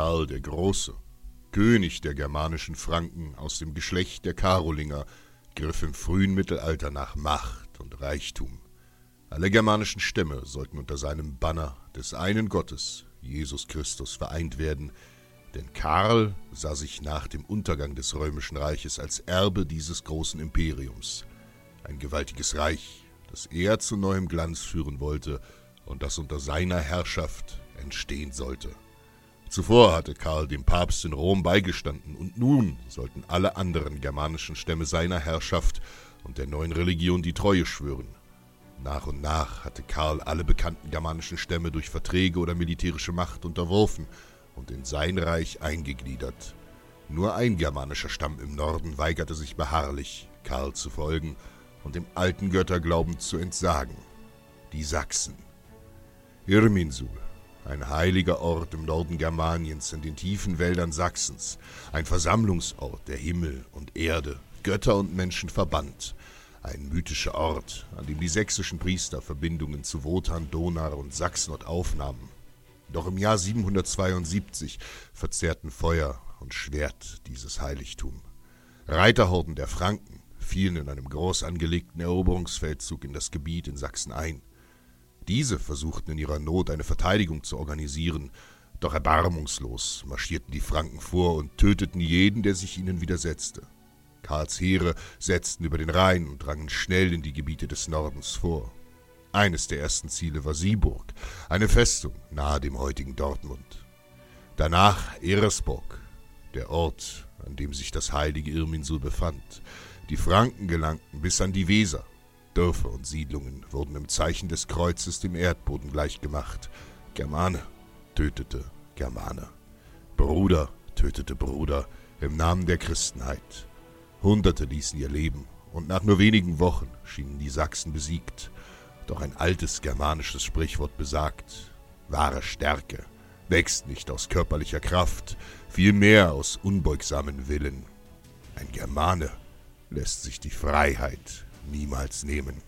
Karl der Große, König der germanischen Franken aus dem Geschlecht der Karolinger, griff im frühen Mittelalter nach Macht und Reichtum. Alle germanischen Stämme sollten unter seinem Banner des einen Gottes, Jesus Christus, vereint werden, denn Karl sah sich nach dem Untergang des römischen Reiches als Erbe dieses großen Imperiums, ein gewaltiges Reich, das er zu neuem Glanz führen wollte und das unter seiner Herrschaft entstehen sollte. Zuvor hatte Karl dem Papst in Rom beigestanden, und nun sollten alle anderen germanischen Stämme seiner Herrschaft und der neuen Religion die Treue schwören. Nach und nach hatte Karl alle bekannten germanischen Stämme durch Verträge oder militärische Macht unterworfen und in sein Reich eingegliedert. Nur ein germanischer Stamm im Norden weigerte sich beharrlich, Karl zu folgen und dem alten Götterglauben zu entsagen. Die Sachsen. Irminsul, ein heiliger Ort im Norden Germaniens in den tiefen Wäldern Sachsens, ein Versammlungsort, der Himmel und Erde, Götter und Menschen verband, ein mythischer Ort, an dem die sächsischen Priester Verbindungen zu Wotan, Donar und Sachsenort aufnahmen. Doch im Jahr 772 verzehrten Feuer und Schwert dieses Heiligtum. Reiterhorden der Franken fielen in einem groß angelegten Eroberungsfeldzug in das Gebiet in Sachsen ein. Diese versuchten in ihrer Not eine Verteidigung zu organisieren, doch erbarmungslos marschierten die Franken vor und töteten jeden, der sich ihnen widersetzte. Karls Heere setzten über den Rhein und drangen schnell in die Gebiete des Nordens vor. Eines der ersten Ziele war Sieburg, eine Festung nahe dem heutigen Dortmund. Danach Eresburg, der Ort, an dem sich das heilige Irminsul befand. Die Franken gelangten bis an die Weser. Dörfer und Siedlungen wurden im Zeichen des Kreuzes dem Erdboden gleichgemacht. Germane tötete Germane. Bruder tötete Bruder im Namen der Christenheit. Hunderte ließen ihr Leben, und nach nur wenigen Wochen schienen die Sachsen besiegt. Doch ein altes germanisches Sprichwort besagt, wahre Stärke wächst nicht aus körperlicher Kraft, vielmehr aus unbeugsamen Willen. Ein Germane lässt sich die Freiheit niemals nehmen.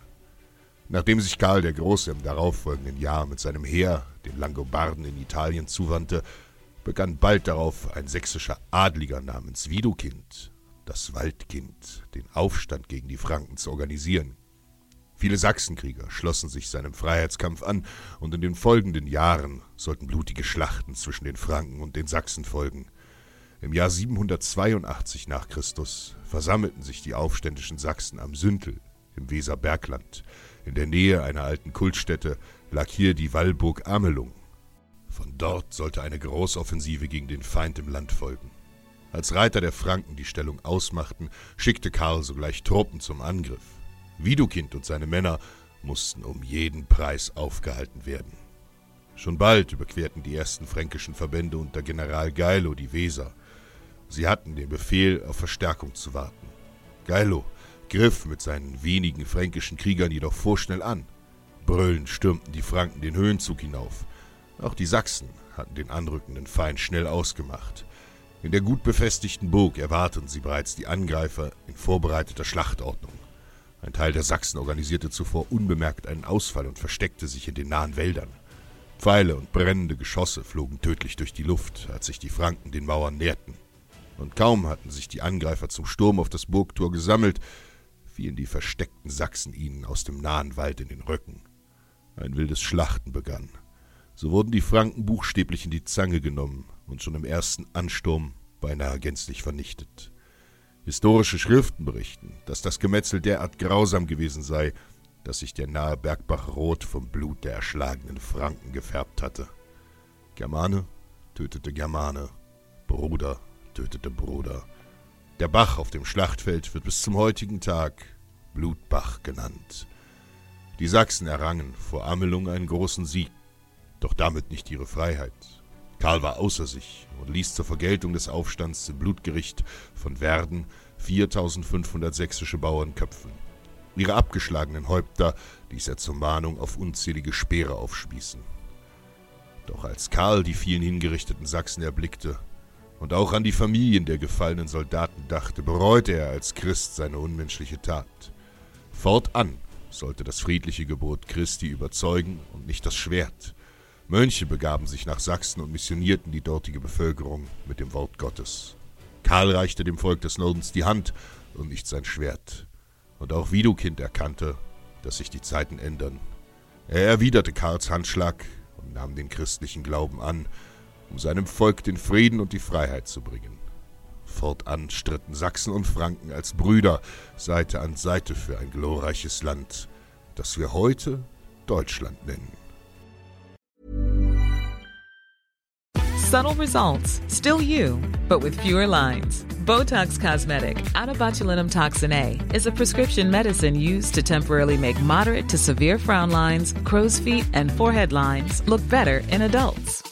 Nachdem sich Karl der Große im darauffolgenden Jahr mit seinem Heer den Langobarden in Italien zuwandte, begann bald darauf ein sächsischer Adliger namens Widukind, das Waldkind, den Aufstand gegen die Franken zu organisieren. Viele Sachsenkrieger schlossen sich seinem Freiheitskampf an, und in den folgenden Jahren sollten blutige Schlachten zwischen den Franken und den Sachsen folgen. Im Jahr 782 nach Christus versammelten sich die aufständischen Sachsen am Süntel im Weserbergland. In der Nähe einer alten Kultstätte lag hier die Wallburg Amelung. Von dort sollte eine Großoffensive gegen den Feind im Land folgen. Als Reiter der Franken die Stellung ausmachten, schickte Karl sogleich Truppen zum Angriff. Widukind und seine Männer mussten um jeden Preis aufgehalten werden. Schon bald überquerten die ersten fränkischen Verbände unter General Geilo die Weser. Sie hatten den Befehl, auf Verstärkung zu warten. Geilo griff mit seinen wenigen fränkischen Kriegern jedoch vorschnell an. Brüllend stürmten die Franken den Höhenzug hinauf. Auch die Sachsen hatten den anrückenden Feind schnell ausgemacht. In der gut befestigten Burg erwarteten sie bereits die Angreifer in vorbereiteter Schlachtordnung. Ein Teil der Sachsen organisierte zuvor unbemerkt einen Ausfall und versteckte sich in den nahen Wäldern. Pfeile und brennende Geschosse flogen tödlich durch die Luft, als sich die Franken den Mauern näherten. Und kaum hatten sich die Angreifer zum Sturm auf das Burgtor gesammelt, fielen die versteckten Sachsen ihnen aus dem nahen Wald in den Rücken. Ein wildes Schlachten begann. So wurden die Franken buchstäblich in die Zange genommen und schon im ersten Ansturm beinahe gänzlich vernichtet. Historische Schriften berichten, dass das Gemetzel derart grausam gewesen sei, dass sich der nahe Bergbach rot vom Blut der erschlagenen Franken gefärbt hatte. Germane tötete Germane, Bruder tötete Bruder. Der Bach auf dem Schlachtfeld wird bis zum heutigen Tag Blutbach genannt. Die Sachsen errangen vor Amelung einen großen Sieg. Doch damit nicht ihre Freiheit. Karl war außer sich und ließ zur Vergeltung des Aufstands im Blutgericht von Werden 4500 sächsische Bauern köpfen. Ihre abgeschlagenen Häupter ließ er zur Mahnung auf unzählige Speere aufspießen. Doch als Karl die vielen hingerichteten Sachsen erblickte und auch an die Familien der gefallenen Soldaten dachte, bereute er als Christ seine unmenschliche Tat. Fortan sollte das friedliche Gebot Christi überzeugen und nicht das Schwert. Mönche begaben sich nach Sachsen und missionierten die dortige Bevölkerung mit dem Wort Gottes. Karl reichte dem Volk des Nordens die Hand und nicht sein Schwert. Und auch Widukind erkannte, dass sich die Zeiten ändern. Er erwiderte Karls Handschlag und nahm den christlichen Glauben an, um seinem Volk den Frieden und die Freiheit zu bringen. Fortan stritten Sachsen und Franken als Brüder Seite an Seite für ein glorreiches Land, das wir heute Deutschland nennen. Subtle results, still you, but with fewer lines. Botox Cosmetic, out botulinum toxin A, is a prescription medicine used to temporarily make moderate to severe frown lines, crow's feet, and forehead lines look better in adults.